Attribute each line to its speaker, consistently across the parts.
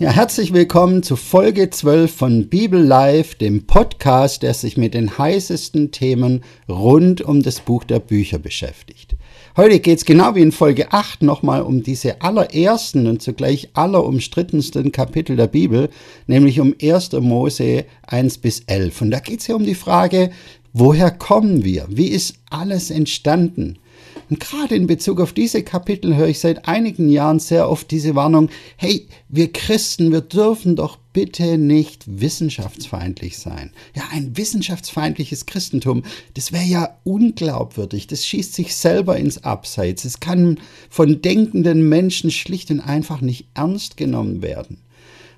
Speaker 1: Ja, herzlich willkommen zu Folge 12 von Bibel Live, dem Podcast, der sich mit den heißesten Themen rund um das Buch der Bücher beschäftigt. Heute geht es genau wie in Folge 8 nochmal um diese allerersten und zugleich allerumstrittensten Kapitel der Bibel, nämlich um 1. Mose 1 bis 11. Und da geht es ja um die Frage, woher kommen wir? Wie ist alles entstanden? Und gerade in Bezug auf diese Kapitel höre ich seit einigen Jahren sehr oft diese Warnung, hey, wir Christen, wir dürfen doch bitte nicht wissenschaftsfeindlich sein. Ja, ein wissenschaftsfeindliches Christentum, das wäre ja unglaubwürdig, das schießt sich selber ins Abseits, es kann von denkenden Menschen schlicht und einfach nicht ernst genommen werden.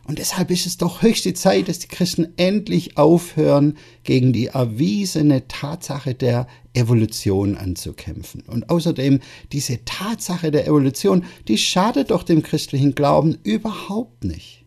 Speaker 1: Und deshalb ist es doch höchste Zeit, dass die Christen endlich aufhören, gegen die erwiesene Tatsache der Evolution anzukämpfen. Und außerdem, diese Tatsache der Evolution, die schadet doch dem christlichen Glauben überhaupt nicht.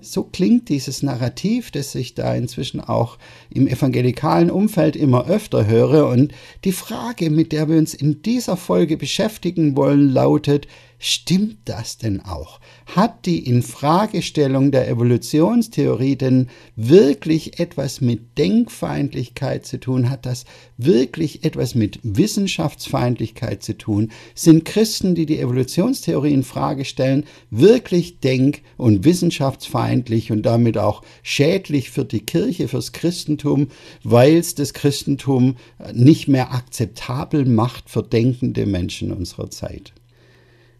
Speaker 1: So klingt dieses Narrativ, das ich da inzwischen auch im evangelikalen Umfeld immer öfter höre. Und die Frage, mit der wir uns in dieser Folge beschäftigen wollen, lautet, Stimmt das denn auch? Hat die Infragestellung der Evolutionstheorie denn wirklich etwas mit Denkfeindlichkeit zu tun? Hat das wirklich etwas mit Wissenschaftsfeindlichkeit zu tun? Sind Christen, die die Evolutionstheorie in Frage stellen, wirklich denk- und wissenschaftsfeindlich und damit auch schädlich für die Kirche, fürs Christentum, weil es das Christentum nicht mehr akzeptabel macht für denkende Menschen unserer Zeit?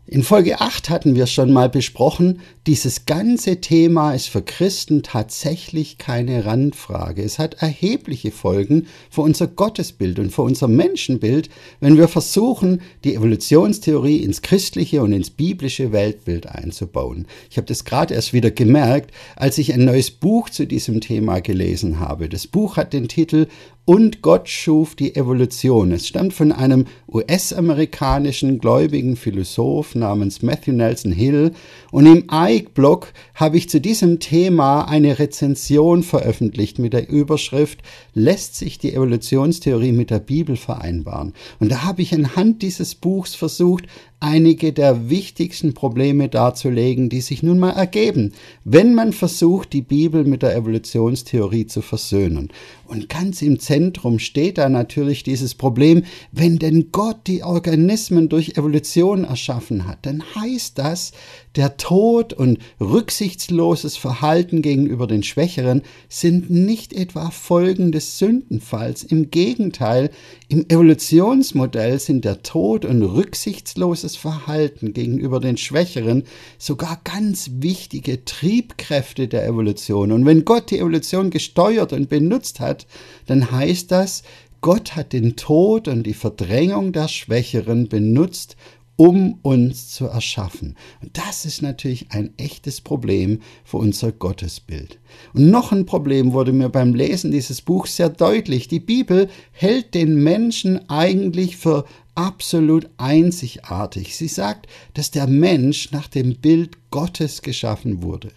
Speaker 1: In Folge 8 hatten wir schon mal besprochen, dieses ganze Thema ist für Christen tatsächlich keine Randfrage. Es hat erhebliche Folgen für unser Gottesbild und für unser Menschenbild, wenn wir versuchen, die Evolutionstheorie ins christliche und ins biblische Weltbild einzubauen. Ich habe das gerade erst wieder gemerkt, als ich ein neues Buch zu diesem Thema gelesen habe. Das Buch hat den Titel und Gott schuf die Evolution. Es stammt von einem US-amerikanischen gläubigen Philosoph namens Matthew Nelson Hill und im Ike-Blog habe ich zu diesem Thema eine Rezension veröffentlicht mit der Überschrift Lässt sich die Evolutionstheorie mit der Bibel vereinbaren? Und da habe ich anhand dieses Buchs versucht, einige der wichtigsten Probleme darzulegen, die sich nun mal ergeben, wenn man versucht, die Bibel mit der Evolutionstheorie zu versöhnen. Und ganz im Zentrum steht da natürlich dieses Problem, wenn denn Gott die Organismen durch Evolution erschaffen hat, dann heißt das, der Tod und rücksichtsloses Verhalten gegenüber den Schwächeren sind nicht etwa Folgen des Sündenfalls. Im Gegenteil, im Evolutionsmodell sind der Tod und rücksichtsloses Verhalten gegenüber den Schwächeren sogar ganz wichtige Triebkräfte der Evolution. Und wenn Gott die Evolution gesteuert und benutzt hat, dann heißt das, Gott hat den Tod und die Verdrängung der Schwächeren benutzt, um uns zu erschaffen. Und das ist natürlich ein echtes Problem für unser Gottesbild. Und noch ein Problem wurde mir beim Lesen dieses Buchs sehr deutlich. Die Bibel hält den Menschen eigentlich für absolut einzigartig. Sie sagt, dass der Mensch nach dem Bild Gottes geschaffen wurde.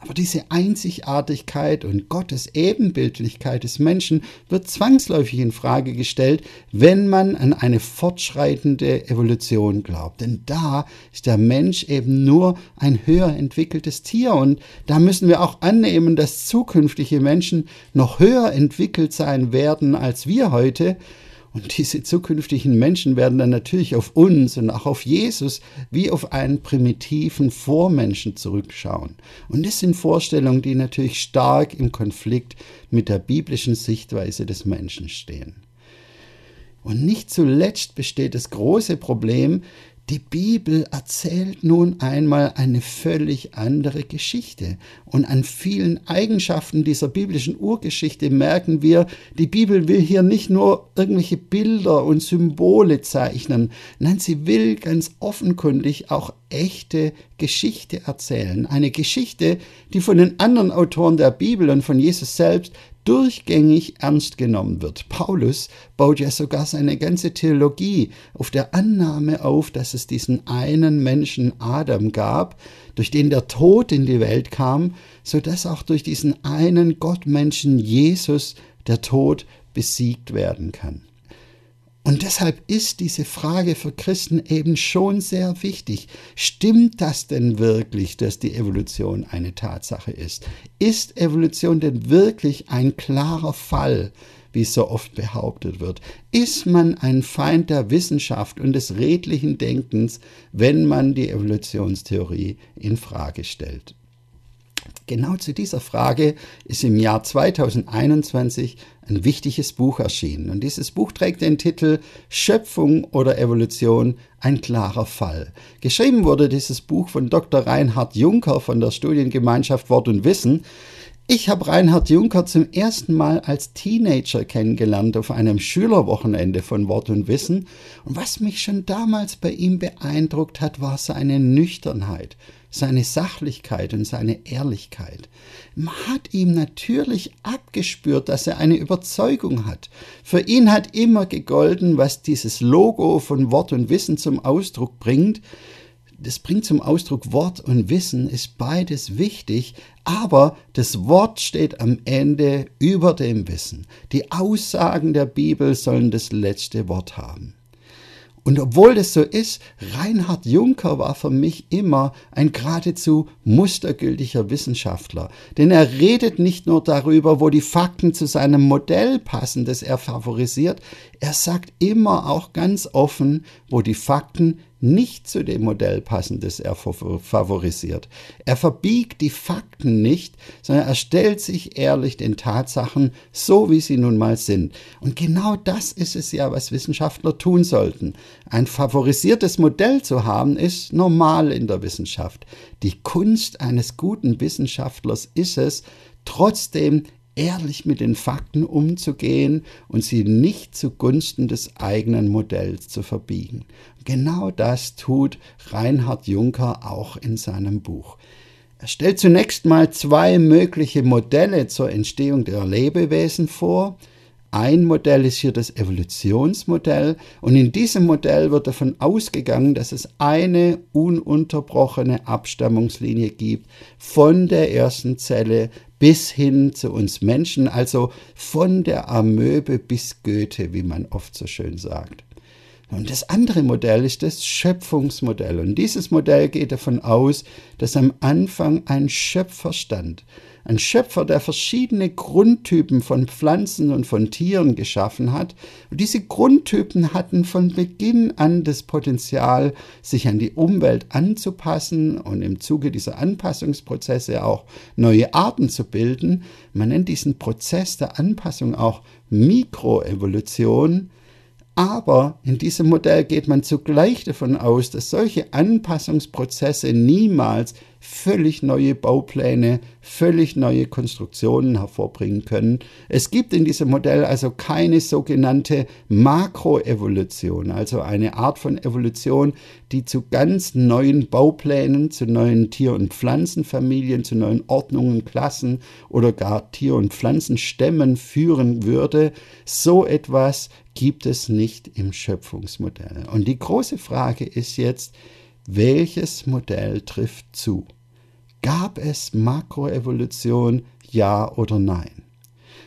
Speaker 1: Aber diese Einzigartigkeit und Gottes Ebenbildlichkeit des Menschen wird zwangsläufig in Frage gestellt, wenn man an eine fortschreitende Evolution glaubt. Denn da ist der Mensch eben nur ein höher entwickeltes Tier und da müssen wir auch annehmen, dass zukünftige Menschen noch höher entwickelt sein werden als wir heute. Und diese zukünftigen Menschen werden dann natürlich auf uns und auch auf Jesus wie auf einen primitiven Vormenschen zurückschauen. Und das sind Vorstellungen, die natürlich stark im Konflikt mit der biblischen Sichtweise des Menschen stehen. Und nicht zuletzt besteht das große Problem, die Bibel erzählt nun einmal eine völlig andere Geschichte. Und an vielen Eigenschaften dieser biblischen Urgeschichte merken wir, die Bibel will hier nicht nur irgendwelche Bilder und Symbole zeichnen, nein, sie will ganz offenkundig auch echte Geschichte erzählen. Eine Geschichte, die von den anderen Autoren der Bibel und von Jesus selbst durchgängig ernst genommen wird. Paulus baut ja sogar seine ganze Theologie auf der Annahme auf, dass es diesen einen Menschen Adam gab, durch den der Tod in die Welt kam, so dass auch durch diesen einen Gottmenschen Jesus der Tod besiegt werden kann. Und deshalb ist diese Frage für Christen eben schon sehr wichtig. Stimmt das denn wirklich, dass die Evolution eine Tatsache ist? Ist Evolution denn wirklich ein klarer Fall, wie so oft behauptet wird? Ist man ein Feind der Wissenschaft und des redlichen Denkens, wenn man die Evolutionstheorie in Frage stellt? Genau zu dieser Frage ist im Jahr 2021 ein wichtiges Buch erschienen. Und dieses Buch trägt den Titel Schöpfung oder Evolution, ein klarer Fall. Geschrieben wurde dieses Buch von Dr. Reinhard Juncker von der Studiengemeinschaft Wort und Wissen. Ich habe Reinhard Juncker zum ersten Mal als Teenager kennengelernt auf einem Schülerwochenende von Wort und Wissen. Und was mich schon damals bei ihm beeindruckt hat, war seine Nüchternheit seine Sachlichkeit und seine Ehrlichkeit. Man hat ihm natürlich abgespürt, dass er eine Überzeugung hat. Für ihn hat immer gegolten, was dieses Logo von Wort und Wissen zum Ausdruck bringt. Das bringt zum Ausdruck Wort und Wissen ist beides wichtig, aber das Wort steht am Ende über dem Wissen. Die Aussagen der Bibel sollen das letzte Wort haben. Und obwohl das so ist, Reinhard Juncker war für mich immer ein geradezu mustergültiger Wissenschaftler. Denn er redet nicht nur darüber, wo die Fakten zu seinem Modell passen, das er favorisiert, er sagt immer auch ganz offen, wo die Fakten nicht zu dem Modell passen, das er favorisiert. Er verbiegt die Fakten nicht, sondern er stellt sich ehrlich den Tatsachen so, wie sie nun mal sind. Und genau das ist es ja, was Wissenschaftler tun sollten. Ein favorisiertes Modell zu haben, ist normal in der Wissenschaft. Die Kunst eines guten Wissenschaftlers ist es, trotzdem ehrlich mit den Fakten umzugehen und sie nicht zugunsten des eigenen Modells zu verbiegen. Genau das tut Reinhard Juncker auch in seinem Buch. Er stellt zunächst mal zwei mögliche Modelle zur Entstehung der Lebewesen vor. Ein Modell ist hier das Evolutionsmodell und in diesem Modell wird davon ausgegangen, dass es eine ununterbrochene Abstammungslinie gibt von der ersten Zelle bis hin zu uns Menschen, also von der Amöbe bis Goethe, wie man oft so schön sagt. Und das andere Modell ist das Schöpfungsmodell. Und dieses Modell geht davon aus, dass am Anfang ein Schöpfer stand. Ein Schöpfer, der verschiedene Grundtypen von Pflanzen und von Tieren geschaffen hat. Und diese Grundtypen hatten von Beginn an das Potenzial, sich an die Umwelt anzupassen und im Zuge dieser Anpassungsprozesse auch neue Arten zu bilden. Man nennt diesen Prozess der Anpassung auch Mikroevolution. Aber in diesem Modell geht man zugleich davon aus, dass solche Anpassungsprozesse niemals völlig neue Baupläne, völlig neue Konstruktionen hervorbringen können. Es gibt in diesem Modell also keine sogenannte Makroevolution, also eine Art von Evolution, die zu ganz neuen Bauplänen, zu neuen Tier- und Pflanzenfamilien, zu neuen Ordnungen, Klassen oder gar Tier- und Pflanzenstämmen führen würde. So etwas gibt es nicht im Schöpfungsmodell. Und die große Frage ist jetzt, welches Modell trifft zu? Gab es Makroevolution, ja oder nein?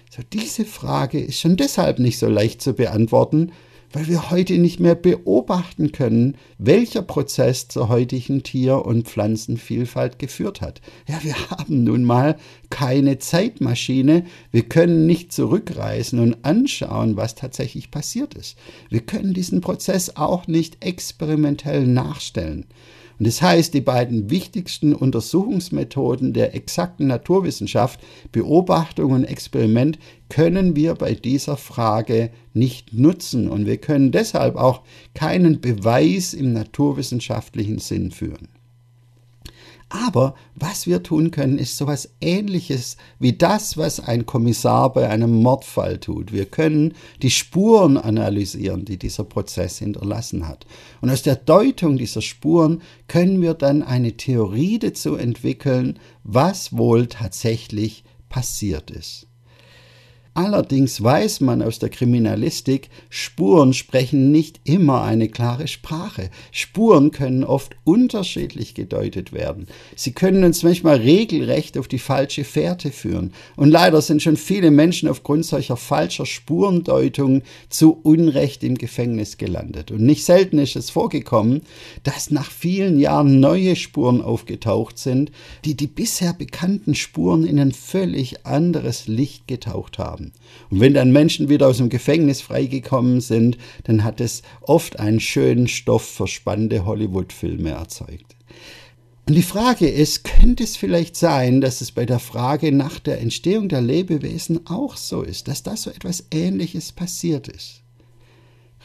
Speaker 1: So, diese Frage ist schon deshalb nicht so leicht zu beantworten, weil wir heute nicht mehr beobachten können, welcher Prozess zur heutigen Tier- und Pflanzenvielfalt geführt hat. Ja, wir haben nun mal keine Zeitmaschine, wir können nicht zurückreisen und anschauen, was tatsächlich passiert ist. Wir können diesen Prozess auch nicht experimentell nachstellen. Und das heißt, die beiden wichtigsten Untersuchungsmethoden der exakten Naturwissenschaft, Beobachtung und Experiment, können wir bei dieser Frage nicht nutzen. Und wir können deshalb auch keinen Beweis im naturwissenschaftlichen Sinn führen. Aber was wir tun können, ist sowas ähnliches wie das, was ein Kommissar bei einem Mordfall tut. Wir können die Spuren analysieren, die dieser Prozess hinterlassen hat. Und aus der Deutung dieser Spuren können wir dann eine Theorie dazu entwickeln, was wohl tatsächlich passiert ist. Allerdings weiß man aus der Kriminalistik, Spuren sprechen nicht immer eine klare Sprache. Spuren können oft unterschiedlich gedeutet werden. Sie können uns manchmal regelrecht auf die falsche Fährte führen. Und leider sind schon viele Menschen aufgrund solcher falscher Spurendeutungen zu Unrecht im Gefängnis gelandet. Und nicht selten ist es vorgekommen, dass nach vielen Jahren neue Spuren aufgetaucht sind, die die bisher bekannten Spuren in ein völlig anderes Licht getaucht haben haben. Und wenn dann Menschen wieder aus dem Gefängnis freigekommen sind, dann hat es oft einen schönen Stoff für spannende Hollywood-Filme erzeugt. Und die Frage ist, könnte es vielleicht sein, dass es bei der Frage nach der Entstehung der Lebewesen auch so ist, dass da so etwas Ähnliches passiert ist?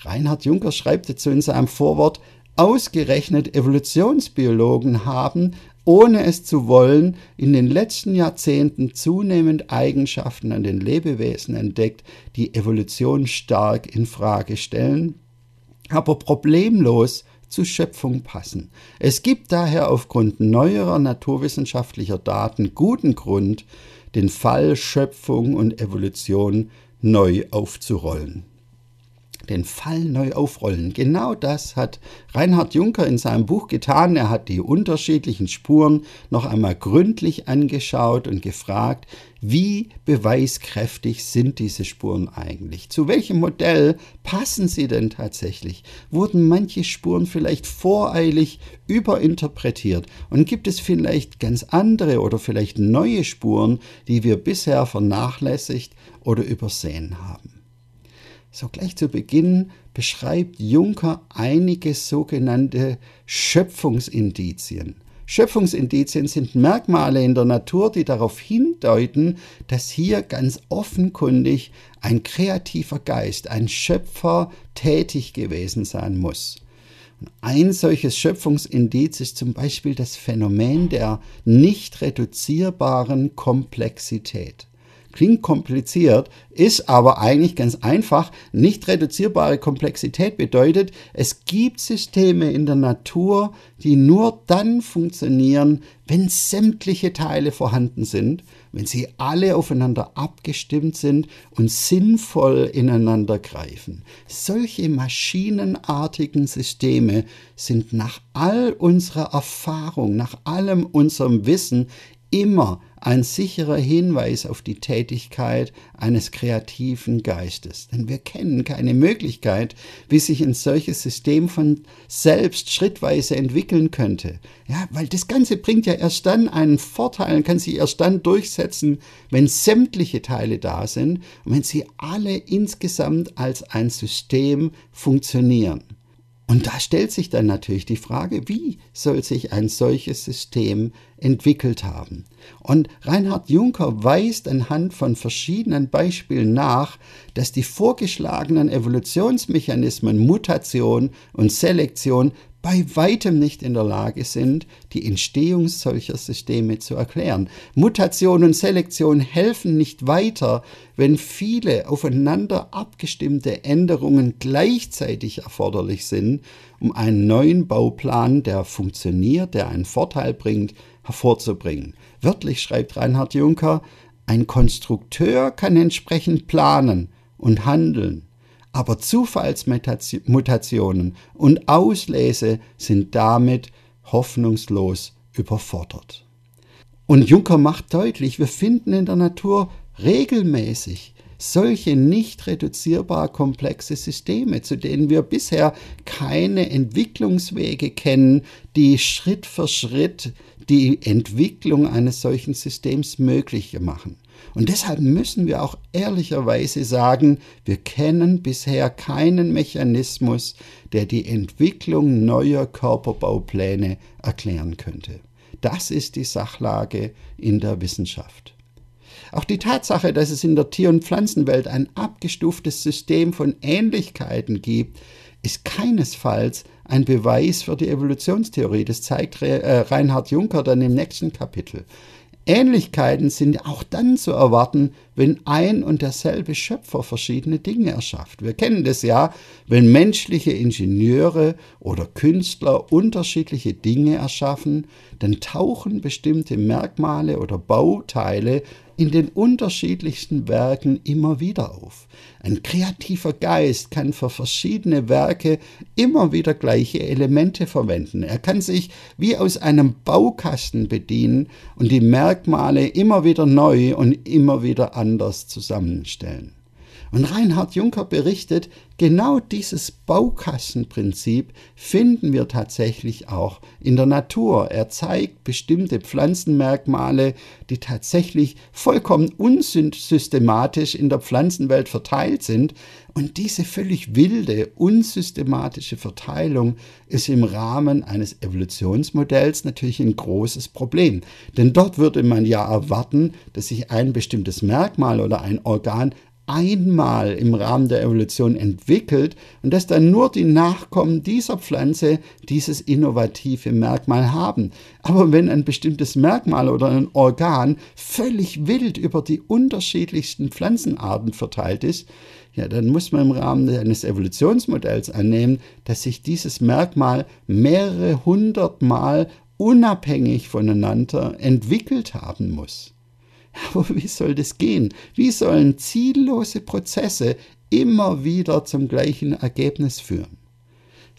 Speaker 1: Reinhard Juncker schreibt dazu in seinem Vorwort, ausgerechnet Evolutionsbiologen haben ohne es zu wollen, in den letzten Jahrzehnten zunehmend Eigenschaften an den Lebewesen entdeckt, die Evolution stark in Frage stellen, aber problemlos zur Schöpfung passen. Es gibt daher aufgrund neuerer naturwissenschaftlicher Daten guten Grund, den Fall Schöpfung und Evolution neu aufzurollen den Fall neu aufrollen. Genau das hat Reinhard Juncker in seinem Buch getan. Er hat die unterschiedlichen Spuren noch einmal gründlich angeschaut und gefragt, wie beweiskräftig sind diese Spuren eigentlich? Zu welchem Modell passen sie denn tatsächlich? Wurden manche Spuren vielleicht voreilig überinterpretiert? Und gibt es vielleicht ganz andere oder vielleicht neue Spuren, die wir bisher vernachlässigt oder übersehen haben? So gleich zu Beginn beschreibt Juncker einige sogenannte Schöpfungsindizien. Schöpfungsindizien sind Merkmale in der Natur, die darauf hindeuten, dass hier ganz offenkundig ein kreativer Geist, ein Schöpfer tätig gewesen sein muss. Und ein solches Schöpfungsindiz ist zum Beispiel das Phänomen der nicht reduzierbaren Komplexität. Klingt kompliziert, ist aber eigentlich ganz einfach. Nicht reduzierbare Komplexität bedeutet, es gibt Systeme in der Natur, die nur dann funktionieren, wenn sämtliche Teile vorhanden sind, wenn sie alle aufeinander abgestimmt sind und sinnvoll ineinander greifen. Solche maschinenartigen Systeme sind nach all unserer Erfahrung, nach allem unserem Wissen immer ein sicherer Hinweis auf die Tätigkeit eines kreativen Geistes. Denn wir kennen keine Möglichkeit, wie sich ein solches System von selbst schrittweise entwickeln könnte. Ja, weil das Ganze bringt ja erst dann einen Vorteil und kann sich erst dann durchsetzen, wenn sämtliche Teile da sind und wenn sie alle insgesamt als ein System funktionieren. Und da stellt sich dann natürlich die Frage, wie soll sich ein solches System entwickelt haben? Und Reinhard Juncker weist anhand von verschiedenen Beispielen nach, dass die vorgeschlagenen Evolutionsmechanismen Mutation und Selektion bei weitem nicht in der Lage sind, die Entstehung solcher Systeme zu erklären. Mutation und Selektion helfen nicht weiter, wenn viele aufeinander abgestimmte Änderungen gleichzeitig erforderlich sind, um einen neuen Bauplan, der funktioniert, der einen Vorteil bringt, hervorzubringen. Wörtlich schreibt Reinhard Juncker, ein Konstrukteur kann entsprechend planen und handeln aber Zufallsmutationen und Auslese sind damit hoffnungslos überfordert. Und Juncker macht deutlich, wir finden in der Natur regelmäßig solche nicht reduzierbar komplexe Systeme, zu denen wir bisher keine Entwicklungswege kennen, die Schritt für Schritt die Entwicklung eines solchen Systems möglich machen. Und deshalb müssen wir auch ehrlicherweise sagen, wir kennen bisher keinen Mechanismus, der die Entwicklung neuer Körperbaupläne erklären könnte. Das ist die Sachlage in der Wissenschaft. Auch die Tatsache, dass es in der Tier- und Pflanzenwelt ein abgestuftes System von Ähnlichkeiten gibt, ist keinesfalls ein Beweis für die Evolutionstheorie. Das zeigt äh, Reinhard Juncker dann im nächsten Kapitel. Ähnlichkeiten sind auch dann zu erwarten, wenn ein und derselbe Schöpfer verschiedene Dinge erschafft. Wir kennen das ja, wenn menschliche Ingenieure oder Künstler unterschiedliche Dinge erschaffen, dann tauchen bestimmte Merkmale oder Bauteile in den unterschiedlichsten Werken immer wieder auf. Ein kreativer Geist kann für verschiedene Werke immer wieder gleiche Elemente verwenden. Er kann sich wie aus einem Baukasten bedienen und die Merkmale immer wieder neu und immer wieder anders zusammenstellen. Und Reinhard Juncker berichtet, genau dieses Baukassenprinzip finden wir tatsächlich auch in der Natur. Er zeigt bestimmte Pflanzenmerkmale, die tatsächlich vollkommen unsystematisch in der Pflanzenwelt verteilt sind. Und diese völlig wilde, unsystematische Verteilung ist im Rahmen eines Evolutionsmodells natürlich ein großes Problem. Denn dort würde man ja erwarten, dass sich ein bestimmtes Merkmal oder ein Organ einmal im Rahmen der Evolution entwickelt und dass dann nur die Nachkommen dieser Pflanze dieses innovative Merkmal haben. Aber wenn ein bestimmtes Merkmal oder ein Organ völlig wild über die unterschiedlichsten Pflanzenarten verteilt ist, ja, dann muss man im Rahmen eines Evolutionsmodells annehmen, dass sich dieses Merkmal mehrere hundertmal unabhängig voneinander entwickelt haben muss. Aber wie soll das gehen? Wie sollen ziellose Prozesse immer wieder zum gleichen Ergebnis führen?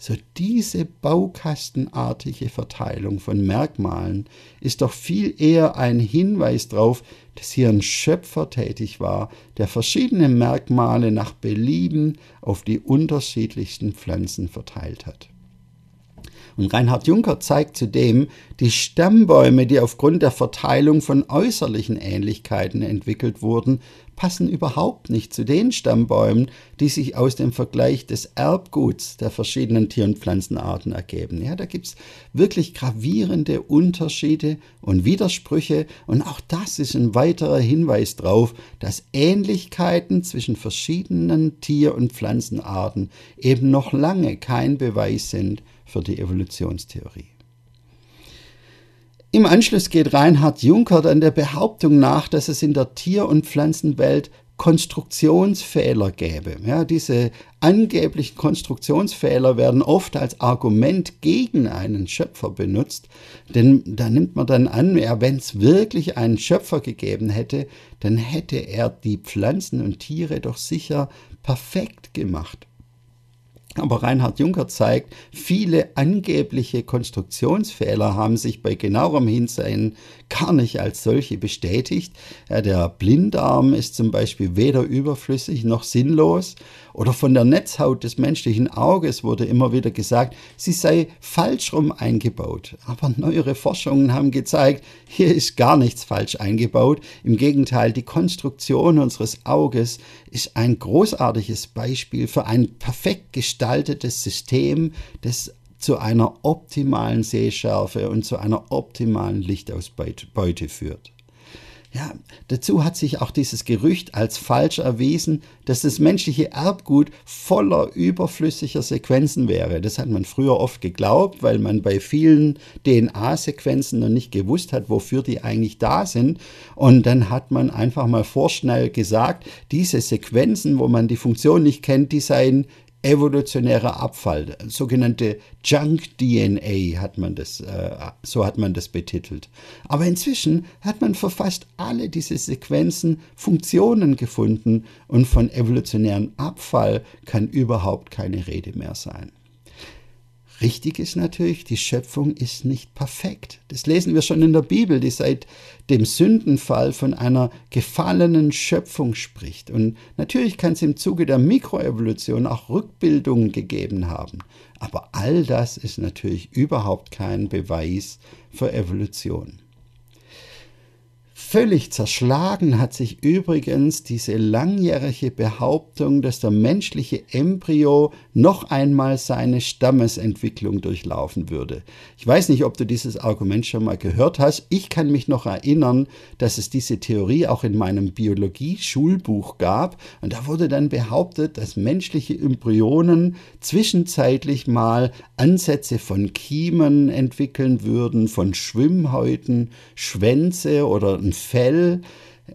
Speaker 1: So diese baukastenartige Verteilung von Merkmalen ist doch viel eher ein Hinweis darauf, dass hier ein Schöpfer tätig war, der verschiedene Merkmale nach Belieben auf die unterschiedlichsten Pflanzen verteilt hat. Und Reinhard Juncker zeigt zudem, die Stammbäume, die aufgrund der Verteilung von äußerlichen Ähnlichkeiten entwickelt wurden, passen überhaupt nicht zu den Stammbäumen, die sich aus dem Vergleich des Erbguts der verschiedenen Tier- und Pflanzenarten ergeben. Ja, da gibt's wirklich gravierende Unterschiede und Widersprüche und auch das ist ein weiterer Hinweis darauf, dass Ähnlichkeiten zwischen verschiedenen Tier- und Pflanzenarten eben noch lange kein Beweis sind für die Evolutionstheorie. Im Anschluss geht Reinhard Juncker dann der Behauptung nach, dass es in der Tier- und Pflanzenwelt Konstruktionsfehler gäbe. Ja, diese angeblichen Konstruktionsfehler werden oft als Argument gegen einen Schöpfer benutzt, denn da nimmt man dann an, ja, wenn es wirklich einen Schöpfer gegeben hätte, dann hätte er die Pflanzen und Tiere doch sicher perfekt gemacht. Aber Reinhard Juncker zeigt, viele angebliche Konstruktionsfehler haben sich bei genauerem Hinsehen gar nicht als solche bestätigt. Ja, der Blindarm ist zum Beispiel weder überflüssig noch sinnlos. Oder von der Netzhaut des menschlichen Auges wurde immer wieder gesagt, sie sei falsch rum eingebaut. Aber neuere Forschungen haben gezeigt, hier ist gar nichts falsch eingebaut. Im Gegenteil, die Konstruktion unseres Auges ist ein großartiges Beispiel für ein perfekt gestaltetes System, das zu einer optimalen Sehschärfe und zu einer optimalen Lichtausbeute führt. Ja, dazu hat sich auch dieses Gerücht als falsch erwiesen, dass das menschliche Erbgut voller überflüssiger Sequenzen wäre. Das hat man früher oft geglaubt, weil man bei vielen DNA-Sequenzen noch nicht gewusst hat, wofür die eigentlich da sind. Und dann hat man einfach mal vorschnell gesagt, diese Sequenzen, wo man die Funktion nicht kennt, die seien evolutionärer Abfall, sogenannte Junk-DNA hat man das, äh, so hat man das betitelt. Aber inzwischen hat man für fast alle diese Sequenzen Funktionen gefunden und von evolutionärem Abfall kann überhaupt keine Rede mehr sein. Richtig ist natürlich, die Schöpfung ist nicht perfekt. Das lesen wir schon in der Bibel, die seit dem Sündenfall von einer gefallenen Schöpfung spricht. Und natürlich kann es im Zuge der Mikroevolution auch Rückbildungen gegeben haben. Aber all das ist natürlich überhaupt kein Beweis für Evolution. Völlig zerschlagen hat sich übrigens diese langjährige Behauptung, dass der menschliche Embryo noch einmal seine Stammesentwicklung durchlaufen würde. Ich weiß nicht, ob du dieses Argument schon mal gehört hast. Ich kann mich noch erinnern, dass es diese Theorie auch in meinem Biologie-Schulbuch gab. Und da wurde dann behauptet, dass menschliche Embryonen zwischenzeitlich mal Ansätze von Kiemen entwickeln würden, von Schwimmhäuten, Schwänze oder ein Fell.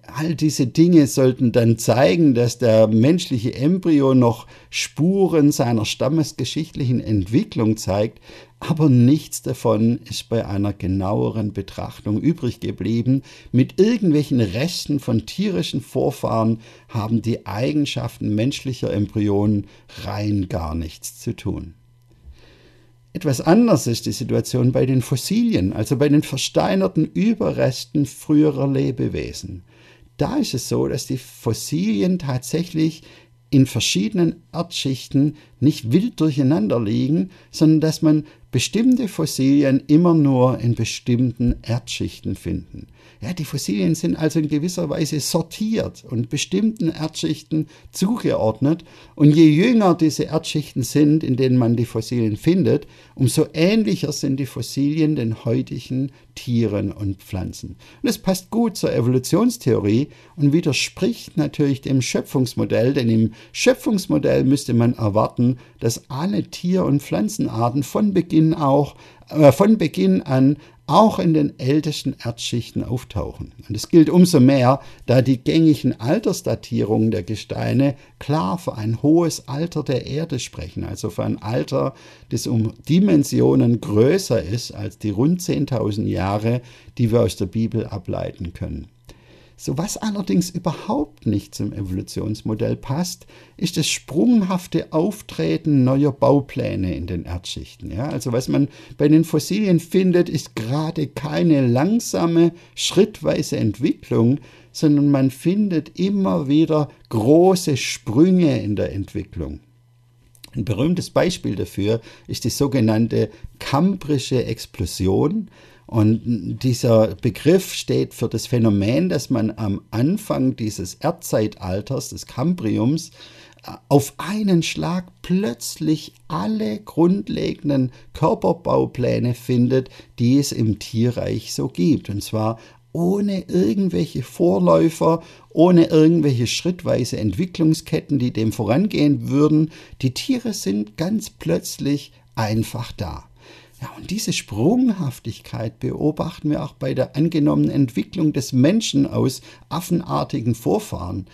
Speaker 1: All diese Dinge sollten dann zeigen, dass der menschliche Embryo noch Spuren seiner stammesgeschichtlichen Entwicklung zeigt, aber nichts davon ist bei einer genaueren Betrachtung übrig geblieben. Mit irgendwelchen Resten von tierischen Vorfahren haben die Eigenschaften menschlicher Embryonen rein gar nichts zu tun. Etwas anders ist die Situation bei den Fossilien, also bei den versteinerten Überresten früherer Lebewesen. Da ist es so, dass die Fossilien tatsächlich in verschiedenen Erdschichten nicht wild durcheinander liegen, sondern dass man bestimmte Fossilien immer nur in bestimmten Erdschichten finden. Ja, die Fossilien sind also in gewisser Weise sortiert und bestimmten Erdschichten zugeordnet. Und je jünger diese Erdschichten sind, in denen man die Fossilien findet, umso ähnlicher sind die Fossilien den heutigen Tieren und Pflanzen. Und es passt gut zur Evolutionstheorie und widerspricht natürlich dem Schöpfungsmodell, denn im Schöpfungsmodell müsste man erwarten, dass alle Tier- und Pflanzenarten von Beginn auch äh, von Beginn an auch in den ältesten Erdschichten auftauchen. Und es gilt umso mehr, da die gängigen Altersdatierungen der Gesteine klar für ein hohes Alter der Erde sprechen, also für ein Alter, das um Dimensionen größer ist als die rund 10.000 Jahre, die wir aus der Bibel ableiten können. So was allerdings überhaupt nicht zum Evolutionsmodell passt, ist das sprunghafte Auftreten neuer Baupläne in den Erdschichten. Ja, also was man bei den Fossilien findet, ist gerade keine langsame, schrittweise Entwicklung, sondern man findet immer wieder große Sprünge in der Entwicklung. Ein berühmtes Beispiel dafür ist die sogenannte Kambrische Explosion, und dieser Begriff steht für das Phänomen, dass man am Anfang dieses Erdzeitalters, des Kambriums, auf einen Schlag plötzlich alle grundlegenden Körperbaupläne findet, die es im Tierreich so gibt. Und zwar ohne irgendwelche Vorläufer, ohne irgendwelche schrittweise Entwicklungsketten, die dem vorangehen würden. Die Tiere sind ganz plötzlich einfach da. Ja, und diese Sprunghaftigkeit beobachten wir auch bei der angenommenen Entwicklung des Menschen aus affenartigen Vorfahren.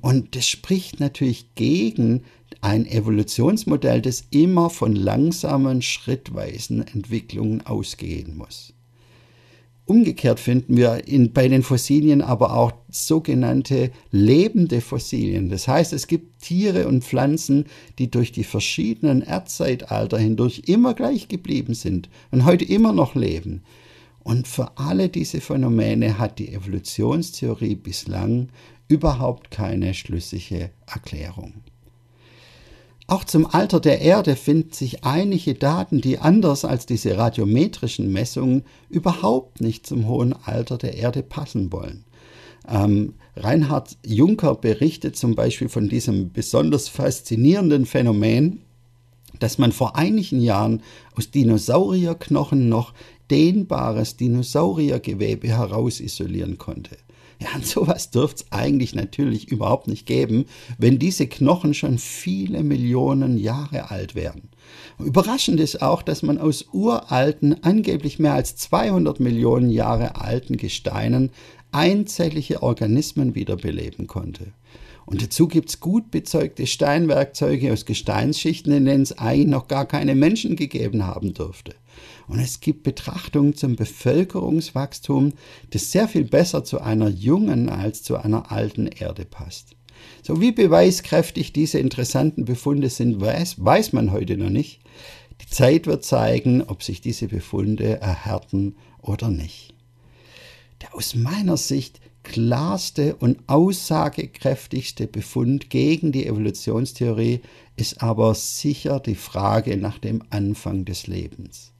Speaker 1: Und das spricht natürlich gegen ein Evolutionsmodell, das immer von langsamen, schrittweisen Entwicklungen ausgehen muss. Umgekehrt finden wir in, bei den Fossilien aber auch sogenannte lebende Fossilien. Das heißt, es gibt Tiere und Pflanzen, die durch die verschiedenen Erdzeitalter hindurch immer gleich geblieben sind und heute immer noch leben. Und für alle diese Phänomene hat die Evolutionstheorie bislang überhaupt keine schlüssige Erklärung. Auch zum Alter der Erde finden sich einige Daten, die anders als diese radiometrischen Messungen überhaupt nicht zum hohen Alter der Erde passen wollen. Ähm, Reinhard Juncker berichtet zum Beispiel von diesem besonders faszinierenden Phänomen, dass man vor einigen Jahren aus Dinosaurierknochen noch dehnbares Dinosauriergewebe herausisolieren konnte. Ja, und sowas dürfte es eigentlich natürlich überhaupt nicht geben, wenn diese Knochen schon viele Millionen Jahre alt wären. Überraschend ist auch, dass man aus uralten, angeblich mehr als 200 Millionen Jahre alten Gesteinen einzellige Organismen wiederbeleben konnte. Und dazu gibt es gut bezeugte Steinwerkzeuge aus Gesteinsschichten, in denen es eigentlich noch gar keine Menschen gegeben haben dürfte. Und es gibt Betrachtungen zum Bevölkerungswachstum, das sehr viel besser zu einer jungen als zu einer alten Erde passt. So wie beweiskräftig diese interessanten Befunde sind, weiß, weiß man heute noch nicht. Die Zeit wird zeigen, ob sich diese Befunde erhärten oder nicht. Der aus meiner Sicht klarste und aussagekräftigste Befund gegen die Evolutionstheorie ist aber sicher die Frage nach dem Anfang des Lebens.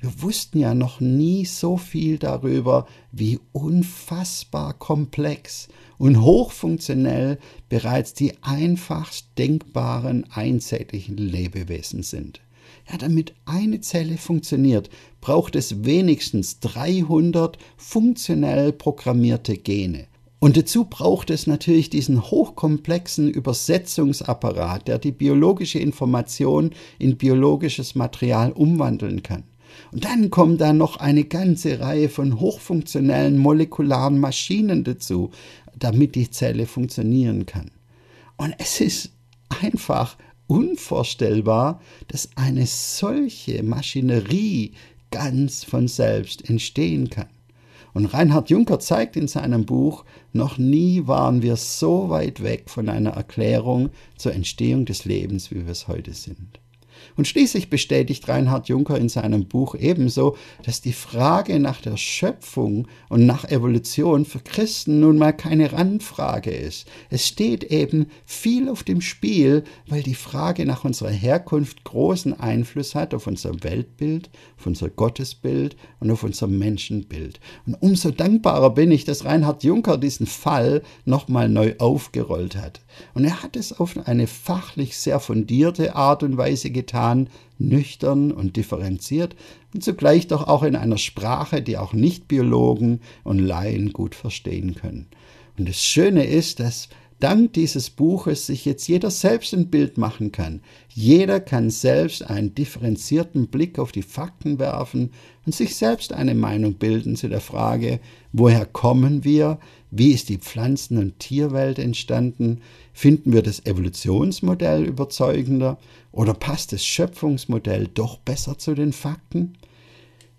Speaker 1: Wir wussten ja noch nie so viel darüber, wie unfassbar komplex und hochfunktionell bereits die einfachst denkbaren einzellichen Lebewesen sind. Ja, damit eine Zelle funktioniert, braucht es wenigstens 300 funktionell programmierte Gene. Und dazu braucht es natürlich diesen hochkomplexen Übersetzungsapparat, der die biologische Information in biologisches Material umwandeln kann. Und dann kommt da noch eine ganze Reihe von hochfunktionellen molekularen Maschinen dazu, damit die Zelle funktionieren kann. Und es ist einfach unvorstellbar, dass eine solche Maschinerie ganz von selbst entstehen kann. Und Reinhard Juncker zeigt in seinem Buch, noch nie waren wir so weit weg von einer Erklärung zur Entstehung des Lebens, wie wir es heute sind. Und schließlich bestätigt Reinhard Juncker in seinem Buch ebenso, dass die Frage nach der Schöpfung und nach Evolution für Christen nun mal keine Randfrage ist. Es steht eben viel auf dem Spiel, weil die Frage nach unserer Herkunft großen Einfluss hat auf unser Weltbild, auf unser Gottesbild und auf unser Menschenbild. Und umso dankbarer bin ich, dass Reinhard Juncker diesen Fall nochmal neu aufgerollt hat. Und er hat es auf eine fachlich sehr fundierte Art und Weise getan, Plan, nüchtern und differenziert und zugleich doch auch in einer Sprache, die auch Nichtbiologen und Laien gut verstehen können. Und das Schöne ist, dass dank dieses Buches sich jetzt jeder selbst ein Bild machen kann. Jeder kann selbst einen differenzierten Blick auf die Fakten werfen und sich selbst eine Meinung bilden zu der Frage, woher kommen wir, wie ist die Pflanzen- und Tierwelt entstanden, finden wir das Evolutionsmodell überzeugender oder passt das Schöpfungsmodell doch besser zu den Fakten?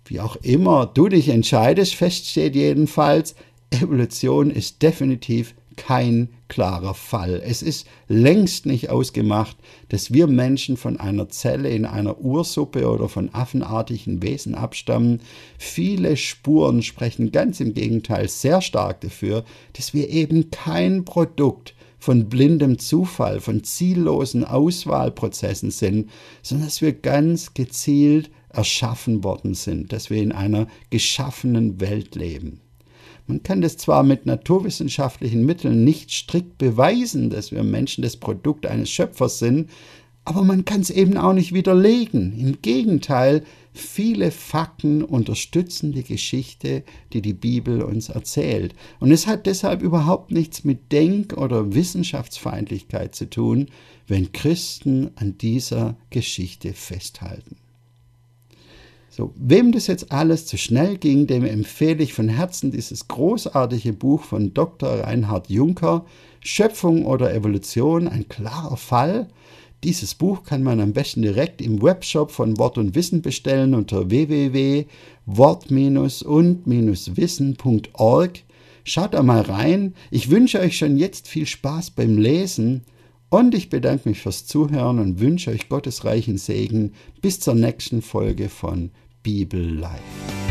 Speaker 1: Wie auch immer du dich entscheidest, feststeht jedenfalls, Evolution ist definitiv kein klarer Fall. Es ist längst nicht ausgemacht, dass wir Menschen von einer Zelle in einer Ursuppe oder von affenartigen Wesen abstammen. Viele Spuren sprechen ganz im Gegenteil sehr stark dafür, dass wir eben kein Produkt von blindem Zufall, von ziellosen Auswahlprozessen sind, sondern dass wir ganz gezielt erschaffen worden sind, dass wir in einer geschaffenen Welt leben. Man kann das zwar mit naturwissenschaftlichen Mitteln nicht strikt beweisen, dass wir Menschen das Produkt eines Schöpfers sind, aber man kann es eben auch nicht widerlegen. Im Gegenteil, viele Fakten unterstützen die Geschichte, die die Bibel uns erzählt. Und es hat deshalb überhaupt nichts mit Denk- oder Wissenschaftsfeindlichkeit zu tun, wenn Christen an dieser Geschichte festhalten. So, wem das jetzt alles zu schnell ging, dem empfehle ich von Herzen dieses großartige Buch von Dr. Reinhard Juncker, Schöpfung oder Evolution, ein klarer Fall. Dieses Buch kann man am besten direkt im Webshop von Wort und Wissen bestellen unter www.wort-und-wissen.org. Schaut da mal rein. Ich wünsche euch schon jetzt viel Spaß beim Lesen und ich bedanke mich fürs Zuhören und wünsche euch Gottes reichen Segen bis zur nächsten Folge von Bibel Live.